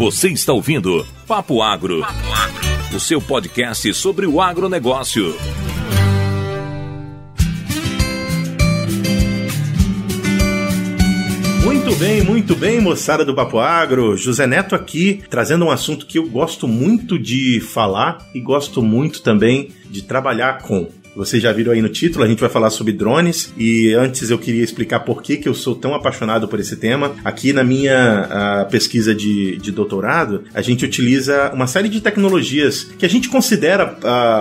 Você está ouvindo Papo Agro, o seu podcast sobre o agronegócio. Muito bem, muito bem, moçada do Papo Agro. José Neto aqui, trazendo um assunto que eu gosto muito de falar e gosto muito também de trabalhar com vocês já viram aí no título, a gente vai falar sobre drones e antes eu queria explicar por que, que eu sou tão apaixonado por esse tema. Aqui na minha pesquisa de, de doutorado, a gente utiliza uma série de tecnologias que a gente considera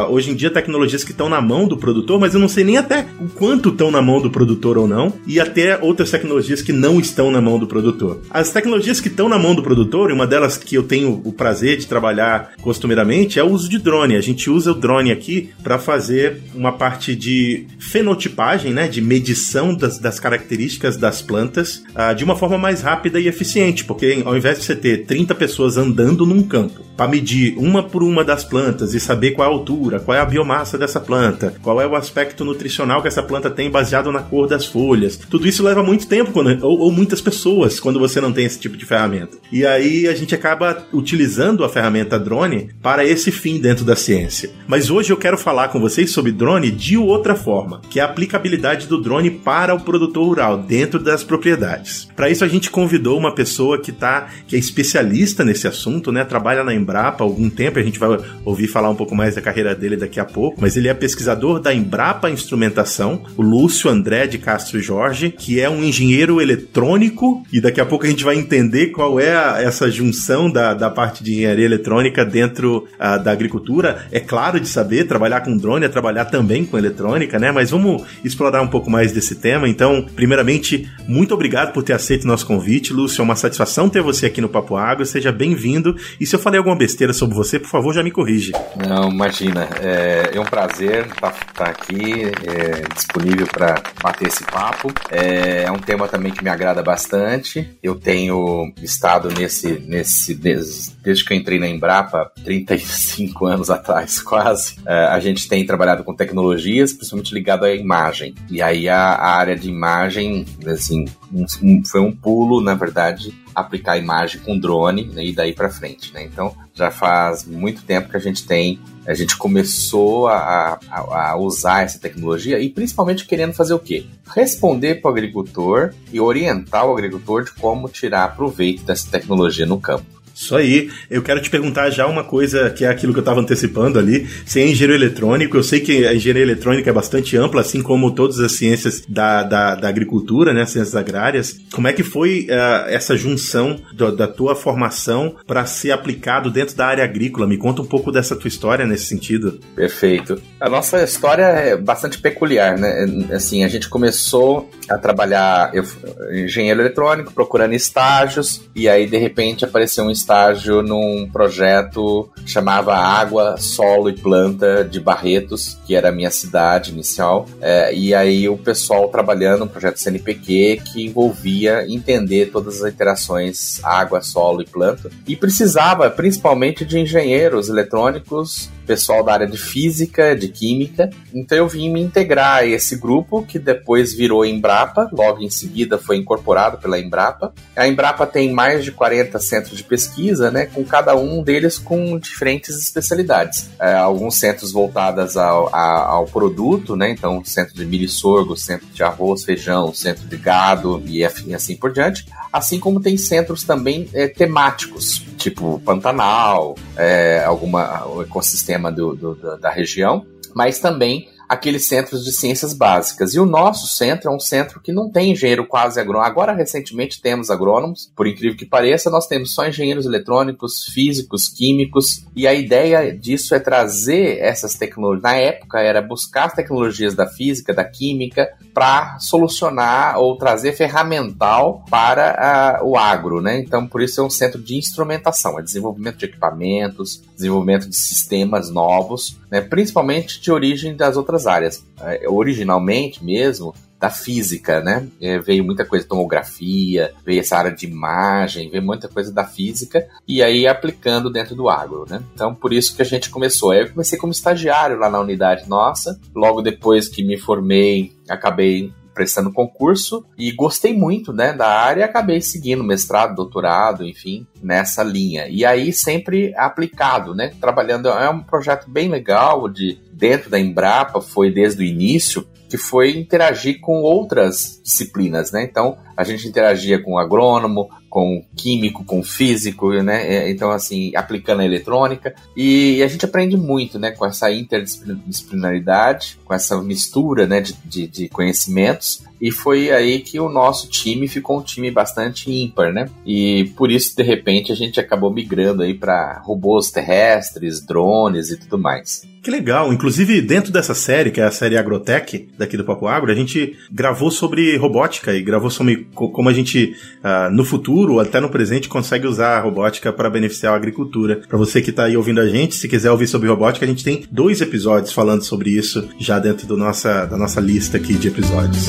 hoje em dia tecnologias que estão na mão do produtor, mas eu não sei nem até o quanto estão na mão do produtor ou não, e até outras tecnologias que não estão na mão do produtor. As tecnologias que estão na mão do produtor, e uma delas que eu tenho o prazer de trabalhar costumeiramente, é o uso de drone. A gente usa o drone aqui para fazer uma parte de fenotipagem, né, de medição das, das características das plantas uh, de uma forma mais rápida e eficiente, porque ao invés de você ter 30 pessoas andando num campo para medir uma por uma das plantas e saber qual é a altura, qual é a biomassa dessa planta, qual é o aspecto nutricional que essa planta tem baseado na cor das folhas, tudo isso leva muito tempo quando, ou, ou muitas pessoas quando você não tem esse tipo de ferramenta. E aí a gente acaba utilizando a ferramenta drone para esse fim dentro da ciência. Mas hoje eu quero falar com vocês sobre drone drone de outra forma, que é a aplicabilidade do drone para o produtor rural dentro das propriedades. Para isso a gente convidou uma pessoa que tá que é especialista nesse assunto, né? Trabalha na Embrapa há algum tempo, a gente vai ouvir falar um pouco mais da carreira dele daqui a pouco, mas ele é pesquisador da Embrapa Instrumentação, o Lúcio André de Castro Jorge, que é um engenheiro eletrônico e daqui a pouco a gente vai entender qual é a, essa junção da, da parte de engenharia eletrônica dentro uh, da agricultura. É claro de saber, trabalhar com drone é trabalhar também também com eletrônica, né? Mas vamos explorar um pouco mais desse tema. Então, primeiramente, muito obrigado por ter aceito o nosso convite, Lúcio. É uma satisfação ter você aqui no Papo Água. Seja bem-vindo. E se eu falei alguma besteira sobre você, por favor, já me corrige. Não, imagina. É, é um prazer estar tá, tá aqui, é, disponível para bater esse papo. É, é um tema também que me agrada bastante. Eu tenho estado nesse, nesse desde, desde que eu entrei na Embrapa, 35 anos atrás, quase. É, a gente tem trabalhado com tecnologia tecnologias, principalmente ligado à imagem. E aí a, a área de imagem, assim, um, um, foi um pulo, na verdade, aplicar a imagem com drone né, e daí para frente, né? Então já faz muito tempo que a gente tem, a gente começou a, a, a usar essa tecnologia e principalmente querendo fazer o quê? Responder para o agricultor e orientar o agricultor de como tirar proveito dessa tecnologia no campo. Isso aí. Eu quero te perguntar já uma coisa que é aquilo que eu estava antecipando ali. Você é engenheiro eletrônico, eu sei que a engenharia eletrônica é bastante ampla, assim como todas as ciências da, da, da agricultura, né, ciências agrárias. Como é que foi uh, essa junção do, da tua formação para ser aplicado dentro da área agrícola? Me conta um pouco dessa tua história nesse sentido. Perfeito. A nossa história é bastante peculiar, né? Assim, a gente começou a trabalhar, eu, engenheiro eletrônico, procurando estágios, e aí de repente apareceu um estágio estágio num projeto que chamava Água, Solo e Planta de Barretos, que era a minha cidade inicial. É, e aí o pessoal trabalhando no projeto CNPq que envolvia entender todas as interações água, solo e planta. E precisava principalmente de engenheiros eletrônicos pessoal da área de física, de química. Então eu vim me integrar a esse grupo que depois virou Embrapa, logo em seguida foi incorporado pela Embrapa. A Embrapa tem mais de 40 centros de pesquisa, né, com cada um deles com diferentes especialidades. É, alguns centros voltados ao, ao, produto, né, então centro de milho e sorgo, centro de arroz, feijão, centro de gado e assim por diante assim como tem centros também é, temáticos, tipo Pantanal, é, alguma, o ecossistema do, do, da região, mas também aqueles centros de ciências básicas. E o nosso centro é um centro que não tem engenheiro quase agrônomo. Agora, recentemente, temos agrônomos, por incrível que pareça, nós temos só engenheiros eletrônicos, físicos, químicos, e a ideia disso é trazer essas tecnologias. Na época, era buscar as tecnologias da física, da química, para solucionar ou trazer ferramental para uh, o agro, né? Então, por isso é um centro de instrumentação, é desenvolvimento de equipamentos, desenvolvimento de sistemas novos, né? principalmente de origem das outras outras áreas. É, originalmente mesmo, da física, né? É, veio muita coisa de tomografia, veio essa área de imagem, veio muita coisa da física e aí aplicando dentro do agro, né? Então por isso que a gente começou. Eu comecei como estagiário lá na unidade nossa. Logo depois que me formei, acabei prestando concurso e gostei muito, né, da área e acabei seguindo mestrado, doutorado, enfim, nessa linha. E aí sempre aplicado, né, trabalhando, é um projeto bem legal de dentro da Embrapa, foi desde o início, que foi interagir com outras disciplinas, né? Então, a gente interagia com agrônomo, com químico, com físico, né? É, então, assim, aplicando a eletrônica. E a gente aprende muito, né? Com essa interdisciplinaridade, com essa mistura, né? De, de, de conhecimentos. E foi aí que o nosso time ficou um time bastante ímpar, né? E por isso, de repente, a gente acabou migrando aí para robôs terrestres, drones e tudo mais. Que legal. Inclusive, dentro dessa série, que é a série Agrotech, daqui do Papo Agro, a gente gravou sobre robótica e gravou sobre como a gente, uh, no futuro, até no presente, consegue usar a robótica para beneficiar a agricultura. Para você que está aí ouvindo a gente, se quiser ouvir sobre robótica, a gente tem dois episódios falando sobre isso já dentro do nossa, da nossa lista aqui de episódios.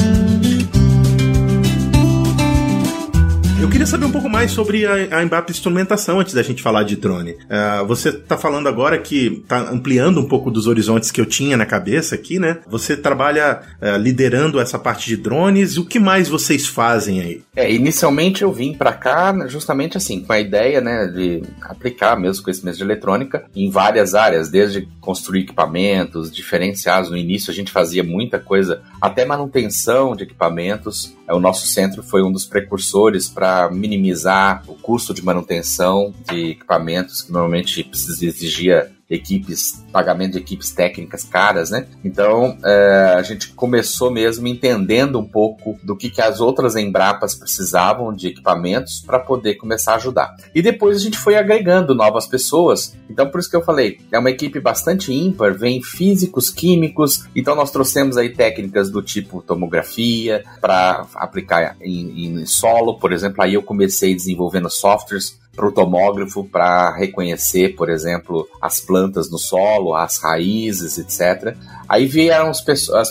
Queria saber um pouco mais sobre a, a Embap Instrumentação antes da gente falar de drone. Uh, você está falando agora que está ampliando um pouco dos horizontes que eu tinha na cabeça aqui, né? Você trabalha uh, liderando essa parte de drones. O que mais vocês fazem aí? É, inicialmente eu vim para cá justamente assim, com a ideia, né, de aplicar mesmo conhecimento de eletrônica em várias áreas, desde construir equipamentos diferenciados. No início a gente fazia muita coisa, até manutenção de equipamentos. É, o nosso centro foi um dos precursores para minimizar o custo de manutenção de equipamentos que normalmente precisa exigia equipes, pagamento de equipes técnicas caras, né? Então é, a gente começou mesmo entendendo um pouco do que, que as outras Embrapas precisavam de equipamentos para poder começar a ajudar. E depois a gente foi agregando novas pessoas. Então por isso que eu falei, é uma equipe bastante ímpar, vem físicos, químicos. Então nós trouxemos aí técnicas do tipo tomografia para aplicar em, em solo, por exemplo. Aí eu comecei desenvolvendo softwares para o tomógrafo para reconhecer, por exemplo, as plantas no solo, as raízes, etc. Aí vieram as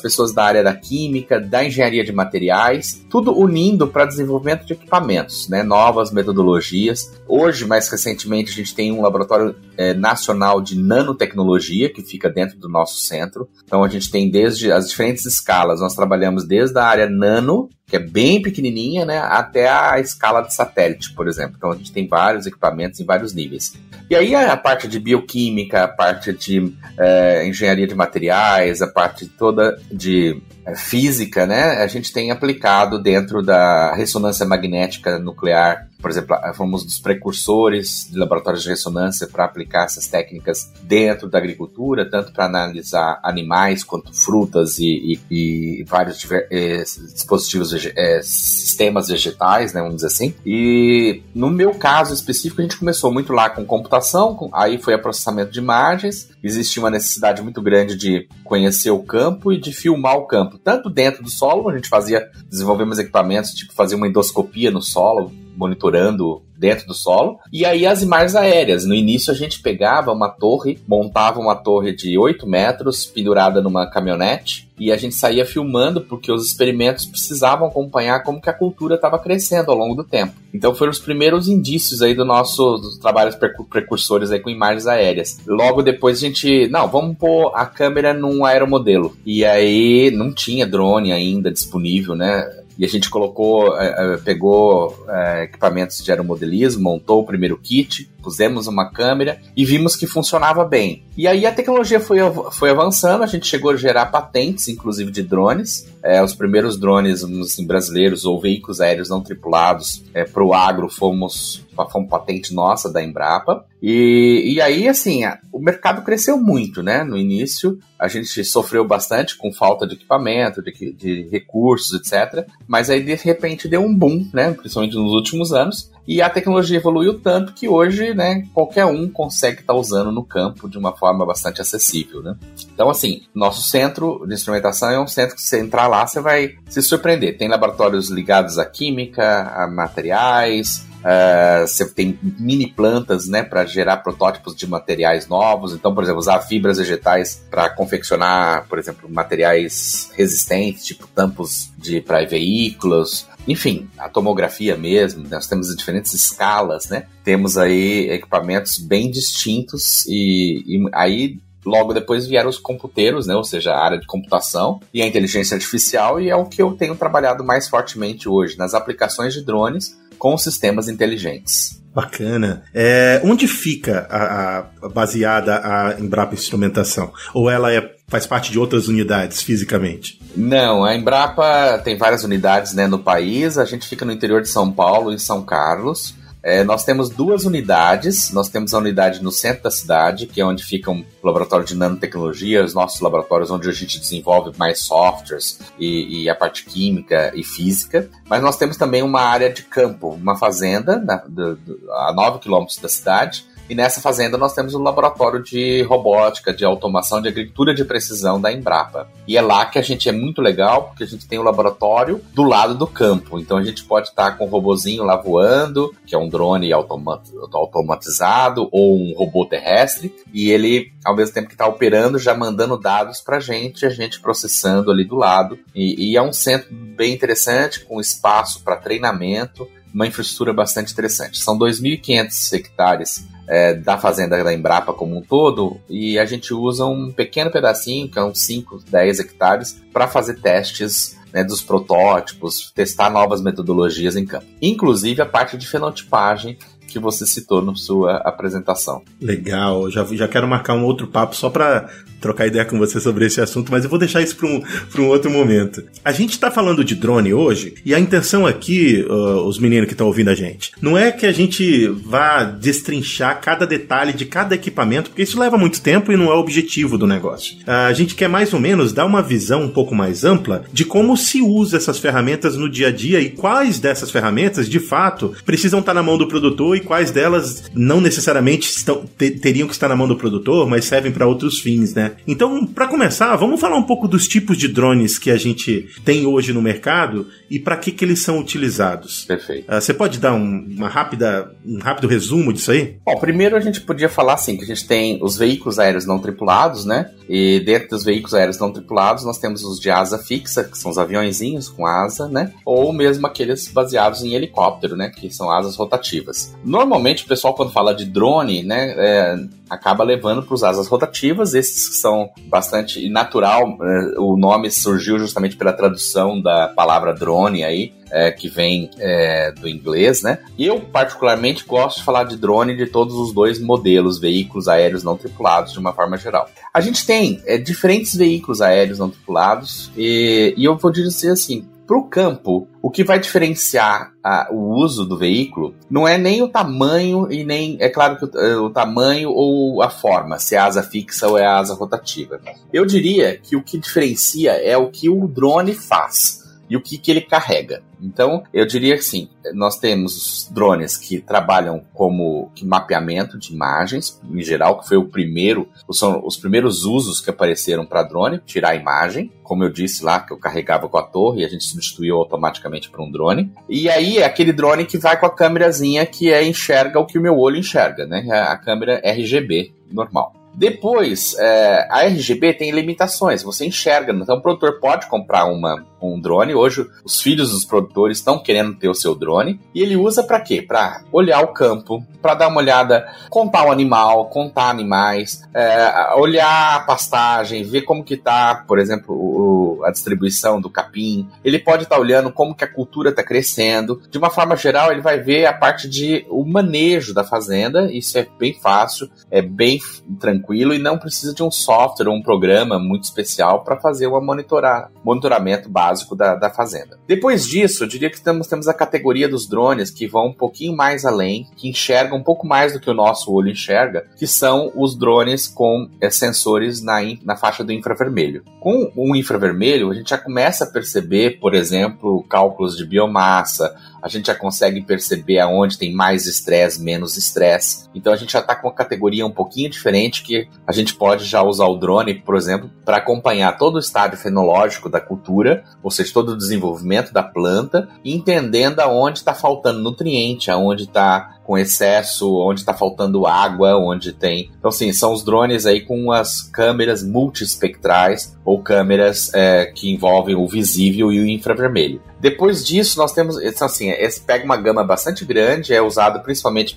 pessoas da área da química, da engenharia de materiais, tudo unindo para desenvolvimento de equipamentos, né? novas metodologias. Hoje, mais recentemente, a gente tem um laboratório é, nacional de nanotecnologia que fica dentro do nosso centro. Então, a gente tem desde as diferentes escalas, nós trabalhamos desde a área nano, que é bem pequenininha, né, até a escala de satélite, por exemplo. Então a gente tem vários equipamentos em vários níveis. E aí a parte de bioquímica, a parte de é, engenharia de materiais, a parte toda de física, né, a gente tem aplicado dentro da ressonância magnética nuclear por exemplo, fomos dos precursores de laboratórios de ressonância para aplicar essas técnicas dentro da agricultura, tanto para analisar animais quanto frutas e, e, e vários eh, dispositivos, eh, sistemas vegetais, né, vamos dizer assim. E no meu caso específico, a gente começou muito lá com computação, com, aí foi a processamento de imagens, existia uma necessidade muito grande de conhecer o campo e de filmar o campo, tanto dentro do solo, a gente fazia, desenvolvemos equipamentos, tipo fazia uma endoscopia no solo, monitorando dentro do solo. E aí as imagens aéreas. No início a gente pegava uma torre, montava uma torre de 8 metros pendurada numa caminhonete e a gente saía filmando porque os experimentos precisavam acompanhar como que a cultura estava crescendo ao longo do tempo. Então foram os primeiros indícios aí do nosso dos trabalhos precursores aí com imagens aéreas. Logo depois a gente, não, vamos pôr a câmera num aeromodelo. E aí não tinha drone ainda disponível, né? E a gente colocou, é, é, pegou é, equipamentos de aeromodelismo, montou o primeiro kit, pusemos uma câmera e vimos que funcionava bem. E aí a tecnologia foi, foi avançando, a gente chegou a gerar patentes, inclusive de drones. É, os primeiros drones assim, brasileiros ou veículos aéreos não tripulados é, para o agro fomos foi uma patente nossa da Embrapa. E, e aí, assim, o mercado cresceu muito, né? No início, a gente sofreu bastante com falta de equipamento, de, de recursos, etc. Mas aí, de repente, deu um boom, né? Principalmente nos últimos anos. E a tecnologia evoluiu tanto que hoje, né, qualquer um consegue estar tá usando no campo de uma forma bastante acessível, né? Então, assim, nosso centro de instrumentação é um centro que você entrar lá, você vai se surpreender. Tem laboratórios ligados à química, a materiais, Uh, você tem mini plantas né, para gerar protótipos de materiais novos. Então, por exemplo, usar fibras vegetais para confeccionar, por exemplo, materiais resistentes, tipo tampos para veículos. Enfim, a tomografia mesmo, nós temos diferentes escalas, né? Temos aí equipamentos bem distintos e, e aí Logo depois vieram os computeiros, né? Ou seja, a área de computação e a inteligência artificial, e é o que eu tenho trabalhado mais fortemente hoje, nas aplicações de drones com sistemas inteligentes. Bacana. É, onde fica a, a, baseada a Embrapa Instrumentação? Ou ela é, faz parte de outras unidades fisicamente? Não, a Embrapa tem várias unidades né, no país. A gente fica no interior de São Paulo, em São Carlos. É, nós temos duas unidades. Nós temos a unidade no centro da cidade, que é onde fica um laboratório de nanotecnologia, os nossos laboratórios onde a gente desenvolve mais softwares e, e a parte química e física. Mas nós temos também uma área de campo, uma fazenda na, do, do, a 9 quilômetros da cidade, e nessa fazenda nós temos o um laboratório de robótica, de automação, de agricultura de precisão da Embrapa. E é lá que a gente é muito legal, porque a gente tem o um laboratório do lado do campo. Então a gente pode estar com um robozinho lá voando, que é um drone automatizado, ou um robô terrestre, e ele, ao mesmo tempo que está operando, já mandando dados para a gente, a gente processando ali do lado. E, e é um centro bem interessante, com espaço para treinamento, uma infraestrutura bastante interessante. São 2.500 hectares é, da fazenda da Embrapa como um todo, e a gente usa um pequeno pedacinho, que é uns 5, 10 hectares, para fazer testes né, dos protótipos, testar novas metodologias em campo. Inclusive a parte de fenotipagem que você citou na sua apresentação. Legal, já, já quero marcar um outro papo só para trocar ideia com você sobre esse assunto, mas eu vou deixar isso para um, um outro momento. A gente está falando de drone hoje, e a intenção aqui, uh, os meninos que estão ouvindo a gente, não é que a gente vá destrinchar cada detalhe de cada equipamento, porque isso leva muito tempo e não é o objetivo do negócio. A gente quer mais ou menos dar uma visão um pouco mais ampla de como se usa essas ferramentas no dia a dia e quais dessas ferramentas, de fato, precisam estar na mão do produtor e quais delas não necessariamente estão, teriam que estar na mão do produtor, mas servem para outros fins, né? Então, para começar, vamos falar um pouco dos tipos de drones que a gente tem hoje no mercado e para que, que eles são utilizados. Perfeito. Uh, você pode dar um, uma rápida, um rápido resumo disso aí? Bom, primeiro a gente podia falar assim que a gente tem os veículos aéreos não tripulados, né? E dentro dos veículos aéreos não tripulados nós temos os de asa fixa, que são os aviãozinhos com asa, né? Ou mesmo aqueles baseados em helicóptero, né? Que são asas rotativas. Normalmente o pessoal quando fala de drone, né? É, acaba levando para os asas rotativas, esses que são bastante natural. É, o nome surgiu justamente pela tradução da palavra drone aí, é, que vem é, do inglês, né? Eu, particularmente, gosto de falar de drone de todos os dois modelos, veículos aéreos não tripulados, de uma forma geral. A gente tem é, diferentes veículos aéreos não tripulados, e, e eu vou dizer assim: para o campo, o que vai diferenciar a, o uso do veículo não é nem o tamanho e nem, é claro que o, é, o, tamanho ou a forma, se é asa fixa ou é asa rotativa. Eu diria que o que diferencia é o que o drone faz e o que, que ele carrega. Então, eu diria que sim, nós temos drones que trabalham como mapeamento de imagens, em geral, que foi o primeiro, são os primeiros usos que apareceram para drone, tirar a imagem, como eu disse lá, que eu carregava com a torre e a gente substituiu automaticamente por um drone. E aí é aquele drone que vai com a câmerazinha que é enxerga o que o meu olho enxerga, né? A câmera RGB normal. Depois, é, a RGB tem limitações, você enxerga. Então, o produtor pode comprar uma, um drone. Hoje, os filhos dos produtores estão querendo ter o seu drone. E ele usa para quê? Para olhar o campo, para dar uma olhada, contar o animal, contar animais, é, olhar a pastagem, ver como que tá, por exemplo, o, a distribuição do capim. Ele pode estar tá olhando como que a cultura está crescendo. De uma forma geral, ele vai ver a parte de o manejo da fazenda. Isso é bem fácil, é bem tranquilo e não precisa de um software ou um programa muito especial para fazer o monitorar, monitoramento básico da, da fazenda. Depois disso, eu diria que temos, temos a categoria dos drones que vão um pouquinho mais além, que enxergam um pouco mais do que o nosso olho enxerga, que são os drones com é, sensores na, na faixa do infravermelho. Com o infravermelho, a gente já começa a perceber, por exemplo, cálculos de biomassa, a gente já consegue perceber aonde tem mais estresse, menos estresse. Então a gente já está com uma categoria um pouquinho diferente que a gente pode já usar o drone, por exemplo, para acompanhar todo o estádio fenológico da cultura, ou seja, todo o desenvolvimento da planta, entendendo aonde está faltando nutriente, aonde está com excesso, onde está faltando água, onde tem. Então, sim, são os drones aí com as câmeras multiespectrais ou câmeras é, que envolvem o visível e o infravermelho. Depois disso, nós temos, assim, esse pega uma gama bastante grande, é usado principalmente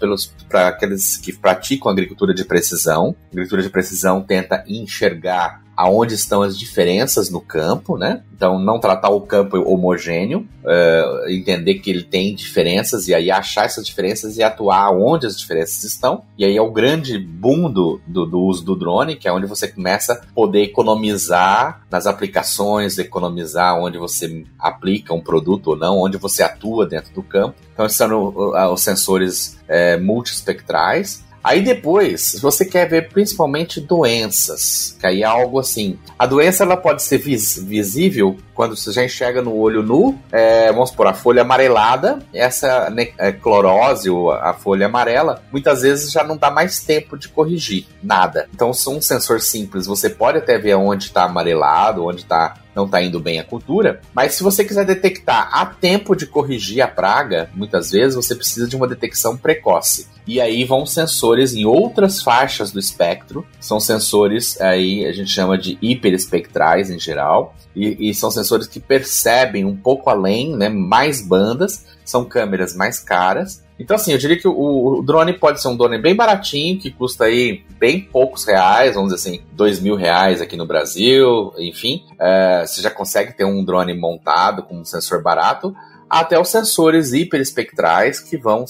para aqueles que praticam agricultura de precisão. A agricultura de precisão tenta enxergar aonde estão as diferenças no campo, né? Então, não tratar o campo homogêneo, uh, entender que ele tem diferenças e aí achar essas diferenças e atuar onde as diferenças estão. E aí é o grande boom do, do, do uso do drone, que é onde você começa a poder economizar nas aplicações, economizar onde você aplica um produto ou não, onde você atua dentro do campo. Então, esses são os sensores é, multispectrais Aí depois, você quer ver principalmente doenças, que aí é algo assim. A doença ela pode ser vis visível quando você já enxerga no olho nu, é, vamos supor, a folha amarelada, essa né, é, clorose, ou a folha amarela, muitas vezes já não dá mais tempo de corrigir nada. Então, um sensor simples, você pode até ver onde está amarelado, onde está não está indo bem a cultura, mas se você quiser detectar a tempo de corrigir a praga, muitas vezes você precisa de uma detecção precoce. E aí vão sensores em outras faixas do espectro, são sensores aí a gente chama de hiperespectrais em geral, e, e são sensores que percebem um pouco além, né, mais bandas, são câmeras mais caras. Então, assim, eu diria que o, o, drone pode ser um drone bem baratinho, que custa aí bem poucos reais, vamos dizer assim, dois mil reais aqui no Brasil, enfim. É, você já consegue ter um drone montado com um sensor barato até os sensores hiperespectrais que vão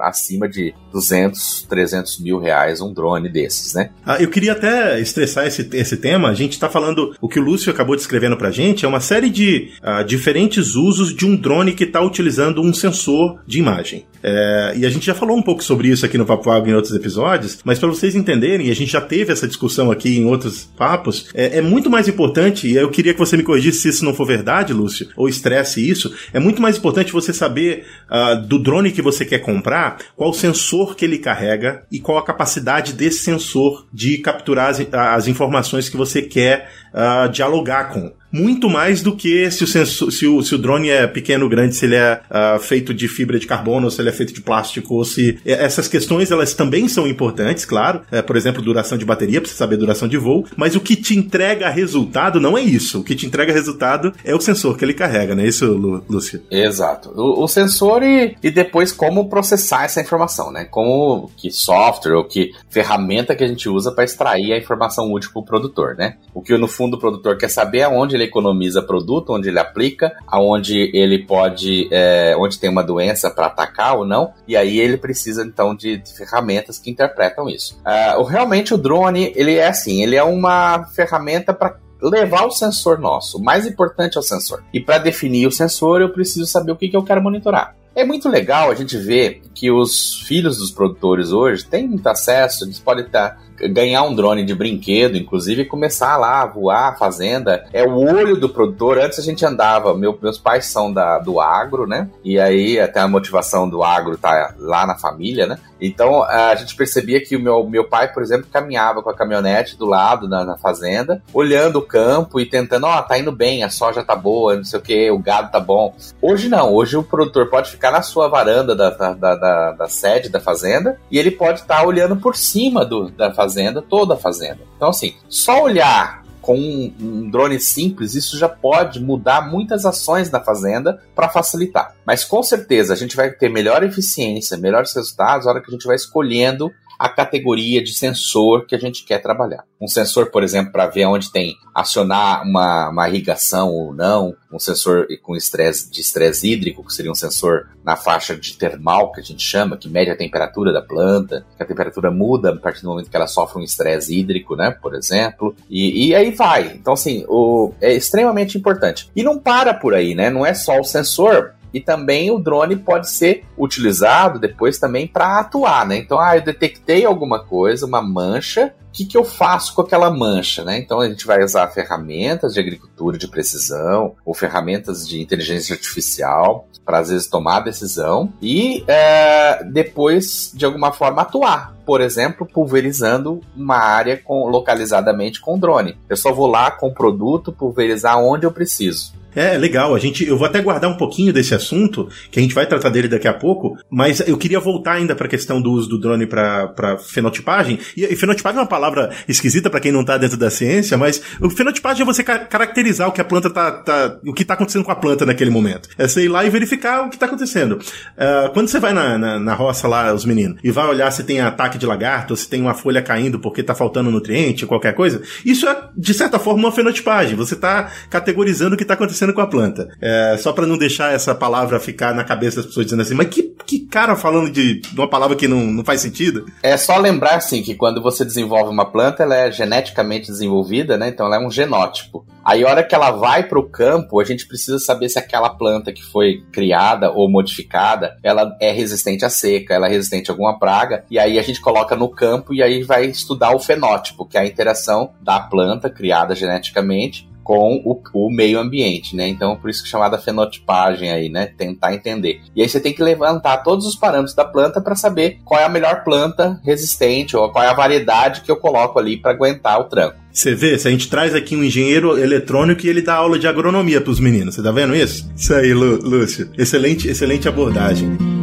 acima de 200, 300 mil reais um drone desses, né? Ah, eu queria até estressar esse, esse tema. A gente está falando, o que o Lúcio acabou descrevendo para gente é uma série de uh, diferentes usos de um drone que está utilizando um sensor de imagem. É, e a gente já falou um pouco sobre isso aqui no Papo Água em outros episódios, mas para vocês entenderem, a gente já teve essa discussão aqui em outros papos, é, é muito mais importante, e eu queria que você me corrigisse se isso não for verdade, Lúcio, ou estresse isso, é muito mais importante você saber uh, do drone que você quer comprar, qual sensor que ele carrega e qual a capacidade desse sensor de capturar as, as informações que você quer uh, dialogar com muito mais do que se o, sensor, se o, se o drone é pequeno ou grande, se ele é uh, feito de fibra de carbono, se ele é feito de plástico, ou se. Essas questões elas também são importantes, claro. É, por exemplo, duração de bateria, precisa saber duração de voo, mas o que te entrega resultado não é isso. O que te entrega resultado é o sensor que ele carrega, não é isso, Lúcio? Exato. O, o sensor e, e depois como processar essa informação, né? Como que software ou que ferramenta que a gente usa para extrair a informação útil para o produtor, né? O que no fundo o produtor quer saber onde ele ele economiza produto, onde ele aplica, aonde ele pode, é, onde tem uma doença para atacar ou não, e aí ele precisa então de, de ferramentas que interpretam isso. Uh, realmente o drone ele é assim, ele é uma ferramenta para levar o sensor nosso. O mais importante é o sensor. E para definir o sensor, eu preciso saber o que, que eu quero monitorar. É muito legal a gente ver que os filhos dos produtores hoje têm muito acesso, eles podem estar ganhar um drone de brinquedo, inclusive começar lá a voar a fazenda. É o olho do produtor. Antes a gente andava, meu, meus pais são da, do agro, né? E aí até a motivação do agro tá lá na família, né? Então a gente percebia que o meu, meu pai, por exemplo, caminhava com a caminhonete do lado na, na fazenda, olhando o campo e tentando, ó, oh, tá indo bem, a soja tá boa, não sei o que, o gado tá bom. Hoje não, hoje o produtor pode ficar na sua varanda da, da, da, da sede da fazenda e ele pode estar tá olhando por cima do, da fazenda fazenda, toda a fazenda. Então, assim, só olhar com um, drone simples, isso já pode mudar muitas ações na fazenda para facilitar. Mas com certeza a gente vai ter melhor eficiência, melhores resultados na hora que a gente vai escolhendo a categoria de sensor que a gente quer trabalhar. Um sensor, por exemplo, para ver onde tem acionar uma, uma irrigação ou não, um sensor com estresse de estresse hídrico, que seria um sensor na faixa de termal, que a gente chama, que mede a temperatura da planta, que a temperatura muda a partir do momento que ela sofre um estresse hídrico, né, por exemplo, e, e aí vai. Então, assim, o, é extremamente importante. E não para por aí, né? Não é só o sensor, e também o drone pode ser utilizado depois também para atuar, né? Então, ah, eu detectei alguma coisa, uma mancha, o que, que eu faço com aquela mancha, né? Então a gente vai usar ferramentas de agricultura de precisão ou ferramentas de inteligência artificial para às vezes tomar a decisão e é, depois de alguma forma atuar. Por exemplo, pulverizando uma área com, localizadamente com drone. Eu só vou lá com o produto pulverizar onde eu preciso. É, legal. A gente, eu vou até guardar um pouquinho desse assunto, que a gente vai tratar dele daqui a pouco, mas eu queria voltar ainda para a questão do uso do drone para fenotipagem. E, e, fenotipagem é uma palavra esquisita para quem não tá dentro da ciência, mas o fenotipagem é você caracterizar o que a planta tá, tá, o que tá acontecendo com a planta naquele momento. É você ir lá e verificar o que tá acontecendo. Uh, quando você vai na, na, na, roça lá, os meninos, e vai olhar se tem ataque de lagarto, se tem uma folha caindo porque tá faltando nutriente, qualquer coisa, isso é, de certa forma, uma fenotipagem. Você tá categorizando o que tá acontecendo com a planta. É, só para não deixar essa palavra ficar na cabeça das pessoas dizendo assim, mas que, que cara falando de, de uma palavra que não, não faz sentido? É só lembrar, assim, que quando você desenvolve uma planta, ela é geneticamente desenvolvida, né? Então ela é um genótipo. Aí, a hora que ela vai para o campo, a gente precisa saber se aquela planta que foi criada ou modificada, ela é resistente à seca, ela é resistente a alguma praga. E aí a gente coloca no campo e aí vai estudar o fenótipo, que é a interação da planta criada geneticamente com o, o, meio ambiente, né? Então, por isso que é chamada fenotipagem aí, né? Tentar entender. E aí você tem que levantar todos os parâmetros da planta para saber qual é a melhor planta resistente ou qual é a variedade que eu coloco ali para aguentar o tranco. Você vê, se a gente traz aqui um engenheiro eletrônico e ele dá aula de agronomia para os meninos, você tá vendo isso? Isso aí, Lúcio. Excelente, excelente abordagem.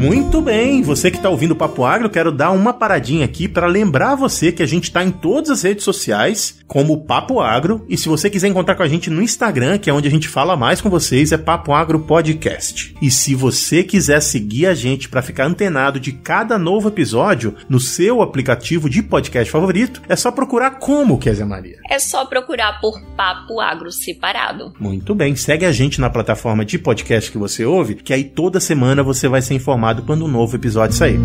Muito bem, você que está ouvindo o Papo Agro, quero dar uma paradinha aqui para lembrar você que a gente está em todas as redes sociais, como Papo Agro, e se você quiser encontrar com a gente no Instagram, que é onde a gente fala mais com vocês, é Papo Agro Podcast. E se você quiser seguir a gente para ficar antenado de cada novo episódio no seu aplicativo de podcast favorito, é só procurar como, Kézia Maria? É só procurar por Papo Agro separado. Muito bem, segue a gente na plataforma de podcast que você ouve, que aí toda semana você vai ser informado informado quando um novo episódio sair.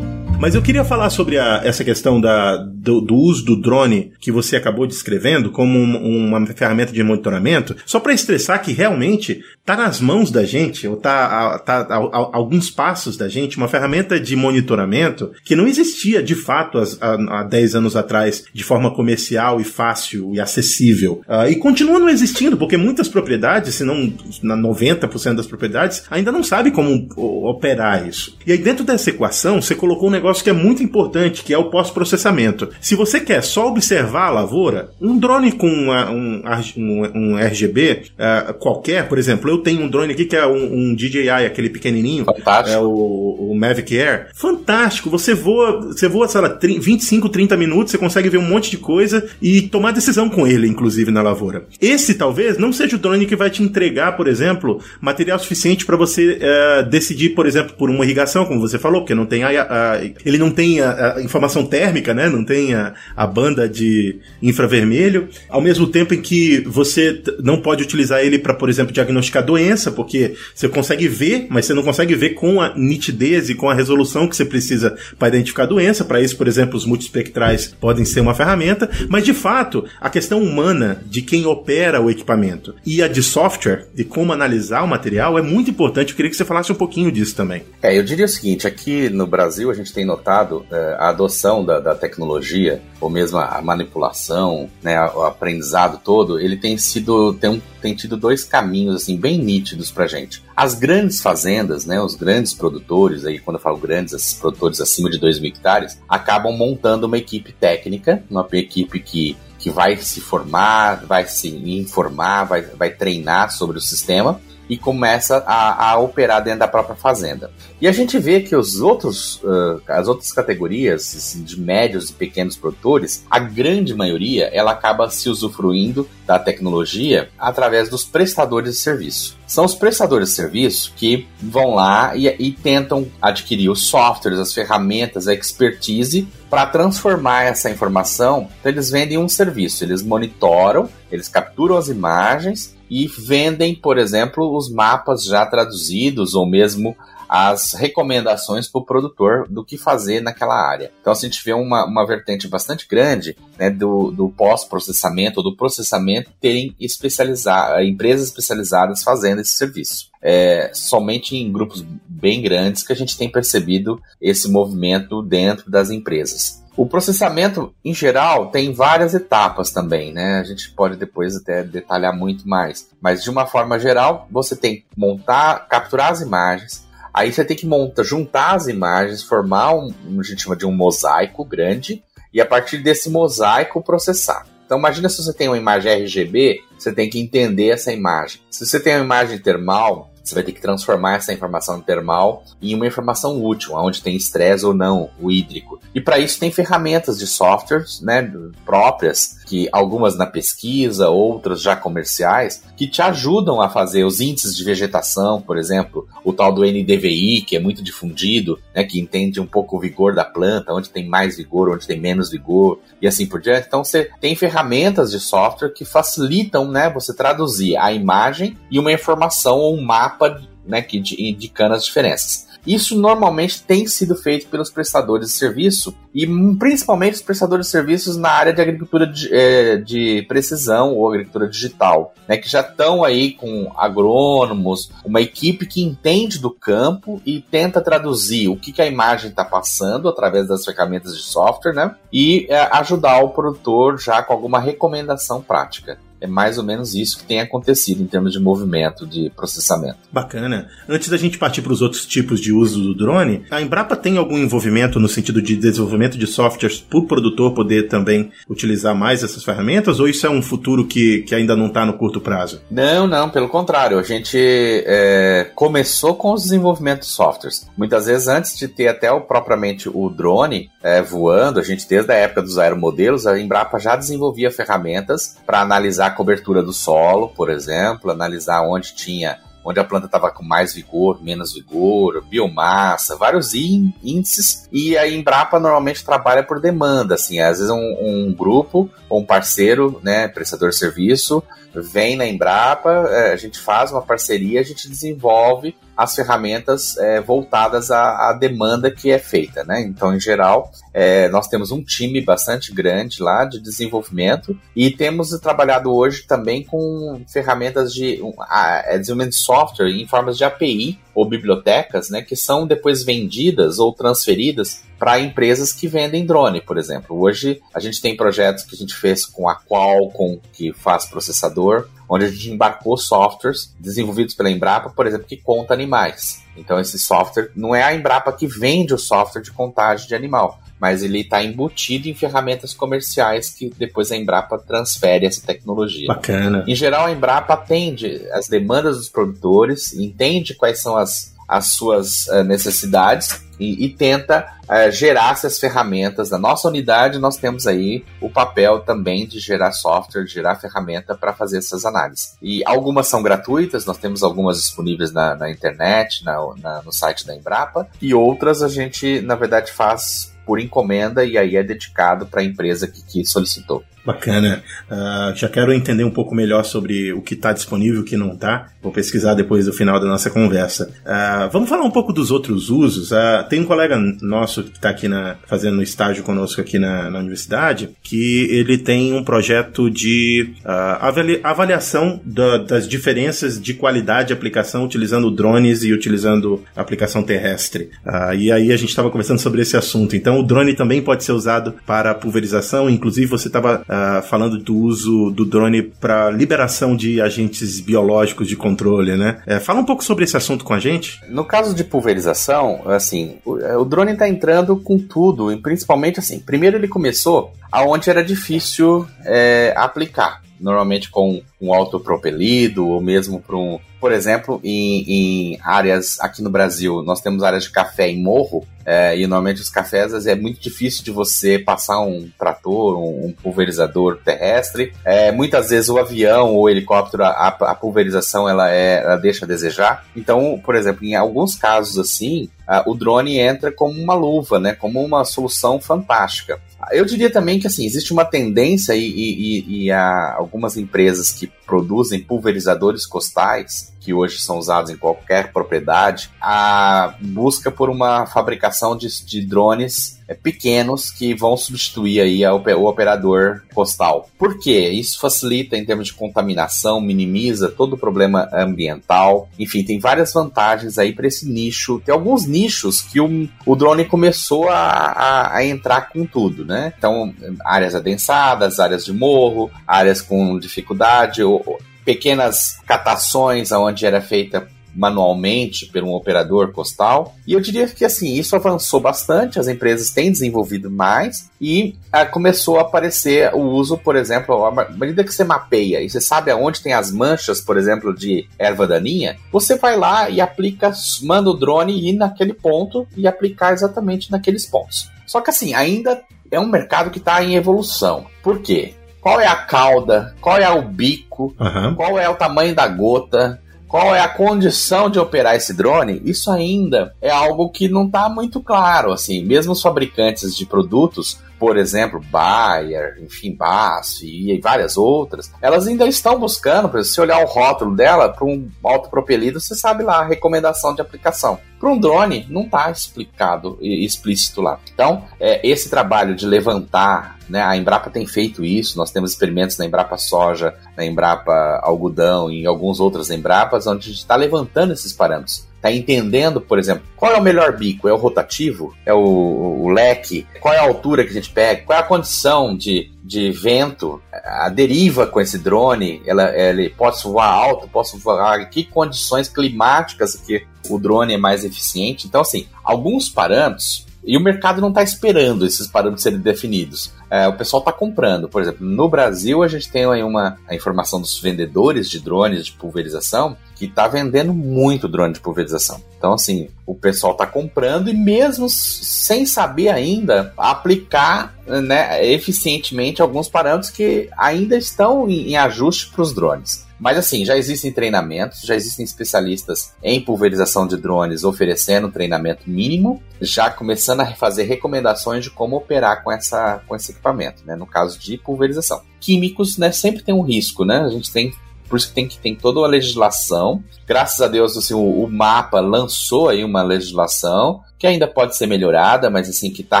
Mas eu queria falar sobre a, essa questão da, do, do, uso do drone que você acabou descrevendo como um, uma ferramenta de monitoramento, só para estressar que realmente está nas mãos da gente, ou está tá a, a, alguns passos da gente, uma ferramenta de monitoramento que não existia de fato há, há 10 anos atrás de forma comercial e fácil e acessível. Uh, e continua não existindo, porque muitas propriedades, se não 90% das propriedades, ainda não sabem como operar isso. E aí dentro dessa equação, você colocou um negócio negócio que é muito importante, que é o pós-processamento. Se você quer só observar a lavoura, um drone com uma, um, um, um, RGB uh, eh, qualquer, por exemplo, eu tenho um drone aqui que é um, um DJI, aquele pequenininho, Fantástico. é o, o Mavic Air. Fantástico! Você voa, você voa, sei lá, 30, 25, 30 minutos, você consegue ver um monte de coisa e tomar decisão com ele, inclusive, na lavoura. Esse talvez não seja o drone que vai te entregar, por exemplo, material suficiente para você uh, decidir, por exemplo, por uma irrigação, como você falou, porque não tem a, a, ele não tem a, a informação térmica, né? Não tem a, a, banda de infravermelho. Ao mesmo tempo em que você não pode utilizar ele para, por exemplo, diagnosticar doença, porque você consegue ver, mas você não consegue ver com a nitidez e com a resolução que você precisa para identificar doença. Para isso, por exemplo, os multispectrais podem ser uma ferramenta. Mas, de fato, a questão humana de quem opera o equipamento e a de software, de como analisar o material, é muito importante. Eu queria que você falasse um pouquinho disso também. É, eu diria o seguinte: aqui no Brasil a gente tem notado é, a adoção da, da, tecnologia, ou mesmo a manipulação, né, o aprendizado todo, ele tem sido tem, tem tido dois caminhos assim bem nítidos para gente. As grandes fazendas, né, os grandes produtores, aí quando eu falo grandes, esses produtores acima de 2 mil hectares, acabam montando uma equipe técnica, uma equipe que que vai se formar, vai se informar, vai, vai treinar sobre o sistema e começa a, a, operar dentro da própria fazenda. E a gente vê que os outros, uh, as outras categorias assim, de médios e pequenos produtores, a grande maioria, ela acaba se usufruindo da tecnologia através dos prestadores de serviço. São os prestadores de serviço que vão lá e, e tentam adquirir os softwares, as ferramentas, a expertise para transformar essa informação. Então, eles vendem um serviço, eles monitoram, eles capturam as imagens e vendem, por exemplo, os mapas já traduzidos ou mesmo as recomendações para o produtor do que fazer naquela área. Então, assim, a gente vê uma, uma vertente bastante grande né, do, do pós-processamento do processamento terem especializar, empresas especializadas fazendo esse serviço. É somente em grupos bem grandes que a gente tem percebido esse movimento dentro das empresas. O processamento, em geral, tem várias etapas também, né? A gente pode depois até detalhar muito mais. Mas, de uma forma geral, você tem que montar, capturar as imagens, Aí você tem que montar, juntar as imagens, formar um, a gente chama de um mosaico grande, e a partir desse mosaico processar. Então imagina se você tem uma imagem RGB, você tem que entender essa imagem. Se você tem uma imagem termal, você vai ter que transformar essa informação termal em uma informação útil, onde tem estresse ou não, o hídrico. E para isso tem ferramentas de softwares né, próprias, que algumas na pesquisa, outras já comerciais, que te ajudam a fazer os índices de vegetação, por exemplo, o tal do NDVI, que é muito difundido, né, que entende um pouco o vigor da planta, onde tem mais vigor, onde tem menos vigor, e assim por diante. Então você tem ferramentas de software que facilitam né, você traduzir a imagem e uma informação ou um mapa mapa né, que, indicando as diferenças. Isso normalmente tem sido feito pelos prestadores de serviço e principalmente os prestadores de serviços na área de agricultura de, é, de precisão ou agricultura digital, né, que já estão aí com agrônomos, uma equipe que entende do campo e tenta traduzir o que, que a imagem está passando através das ferramentas de software, né, e é, ajudar o produtor já com alguma recomendação prática. É mais ou menos isso que tem acontecido em termos de movimento de processamento. Bacana. Antes da gente partir para os outros tipos de uso do drone, a Embrapa tem algum envolvimento no sentido de desenvolvimento de softwares para o produtor poder também utilizar mais essas ferramentas? Ou isso é um futuro que, que ainda não está no curto prazo? Não, não, pelo contrário. A gente é, começou com os desenvolvimentos de softwares. Muitas vezes, antes de ter até o, propriamente o drone é, voando, a gente, desde a época dos aeromodelos, a Embrapa já desenvolvia ferramentas para analisar a cobertura do solo, por exemplo, analisar onde tinha onde a planta estava com mais vigor, menos vigor, biomassa, vários índices. E a Embrapa normalmente trabalha por demanda, assim, às vezes um, um grupo ou um parceiro, né, prestador de serviço, vem na Embrapa, é, a gente faz uma parceria, a gente desenvolve as ferramentas é, voltadas à, à, demanda que é feita, né? Então, em geral, é, nós temos um time bastante grande lá de desenvolvimento e temos trabalhado hoje também com ferramentas de, um, a, é, desenvolvimento de software em formas de API ou bibliotecas, né, que são depois vendidas ou transferidas para empresas que vendem drone, por exemplo. Hoje a gente tem projetos que a gente fez com a Qualcomm, que faz processador, onde a gente embarcou softwares desenvolvidos pela Embrapa, por exemplo, que conta animais. Então esse software não é a Embrapa que vende o software de contagem de animal, mas ele está embutido em ferramentas comerciais que depois a Embrapa transfere essa tecnologia. Bacana. Em geral, a Embrapa atende as demandas dos produtores, entende quais são as, as suas uh, necessidades e, e tenta uh, gerar essas ferramentas. Na nossa unidade, nós temos aí o papel também de gerar software, de gerar ferramenta para fazer essas análises. E algumas são gratuitas, nós temos algumas disponíveis na, na internet, na, na, no site da Embrapa, e outras a gente, na verdade, faz por encomenda e aí é dedicado para a empresa que, que solicitou. Bacana. Uh, já quero entender um pouco melhor sobre o que está disponível e o que não está. Vou pesquisar depois do final da nossa conversa. Uh, vamos falar um pouco dos outros usos. Uh, tem um colega nosso que está aqui na, fazendo estágio conosco aqui na, na, universidade, que ele tem um projeto de avali, avaliação da, das diferenças de qualidade de aplicação utilizando drones e utilizando aplicação terrestre. e aí a gente estava conversando sobre esse assunto. Então o drone também pode ser usado para pulverização. Inclusive você estava uh, falando do uso do drone para liberação de agentes biológicos de controle, né? É, fala um pouco sobre esse assunto com a gente. No caso de pulverização, assim, o, o drone está entrando com tudo, e principalmente assim, primeiro ele começou aonde era difícil é, aplicar normalmente com um autopropelido ou mesmo para um, por exemplo, em, em, áreas aqui no Brasil, nós temos áreas de café em morro é, e normalmente os cafés é muito difícil de você passar um trator, um, um pulverizador terrestre. É, muitas vezes o avião ou o helicóptero, a, a pulverização ela, é, ela deixa a desejar. Então, por exemplo, em alguns casos assim, o drone entra como uma luva, né, como uma solução fantástica. Eu diria também que assim existe uma tendência e, e, e há algumas empresas que produzem pulverizadores costais que hoje são usados em qualquer propriedade, a busca por uma fabricação de, de drones é, pequenos que vão substituir aí a, o operador postal. Por quê? Isso facilita em termos de contaminação, minimiza todo o problema ambiental. Enfim, tem várias vantagens aí para esse nicho. Tem alguns nichos que o, o drone começou a, a, a, entrar com tudo, né? Então, áreas adensadas, áreas de morro, áreas com dificuldade, ou, pequenas catações onde era feita manualmente por um operador postal. E eu diria que assim, isso avançou bastante, as empresas têm desenvolvido mais e ah, começou a aparecer o uso, por exemplo, à medida que você mapeia e você sabe aonde tem as manchas, por exemplo, de erva daninha, você vai lá e aplica, manda o drone ir naquele ponto e aplicar exatamente naqueles pontos. Só que assim, ainda é um mercado que está em evolução. Por quê? Qual é a cauda? Qual é o bico? Aham. Qual é o tamanho da gota? Qual é a condição de operar esse drone? Isso ainda é algo que não está muito claro. Assim, mesmo os fabricantes de produtos, por exemplo, Bayer, enfim, BASF e várias outras, elas ainda estão buscando, por exemplo, se olhar o rótulo dela para um autopropelido, você sabe lá a recomendação de aplicação. Para um drone, não está explicado e explícito lá. Então, é, esse trabalho de levantar, né, a Embrapa tem feito isso, nós temos experimentos na Embrapa Soja, na Embrapa Algodão e em alguns outras Embrapas, onde a gente está levantando esses parâmetros tá entendendo, por exemplo, qual é o melhor bico? É o rotativo? É o, o, leque? Qual é a altura que a gente pega? Qual é a condição de, de vento? A deriva com esse drone? Ela, ele pode voar alto? Posso voar? Que condições climáticas que o drone é mais eficiente? Então, assim, alguns parâmetros e o mercado não está esperando esses parâmetros serem definidos. É, o pessoal está comprando. Por exemplo, no Brasil a gente tem aí uma a informação dos vendedores de drones de pulverização que está vendendo muito drone de pulverização. Então, assim, o pessoal está comprando e mesmo sem saber ainda aplicar né, eficientemente alguns parâmetros que ainda estão em, em ajuste para os drones. Mas assim, já existem treinamentos, já existem especialistas em pulverização de drones oferecendo treinamento mínimo, já começando a fazer recomendações de como operar com, essa, com esse equipamento, né? No caso de pulverização. Químicos, né, sempre tem um risco, né? A gente tem por isso que tem que tem toda a legislação. Graças a Deus, assim, o, o mapa lançou aí uma legislação que ainda pode ser melhorada, mas assim, que está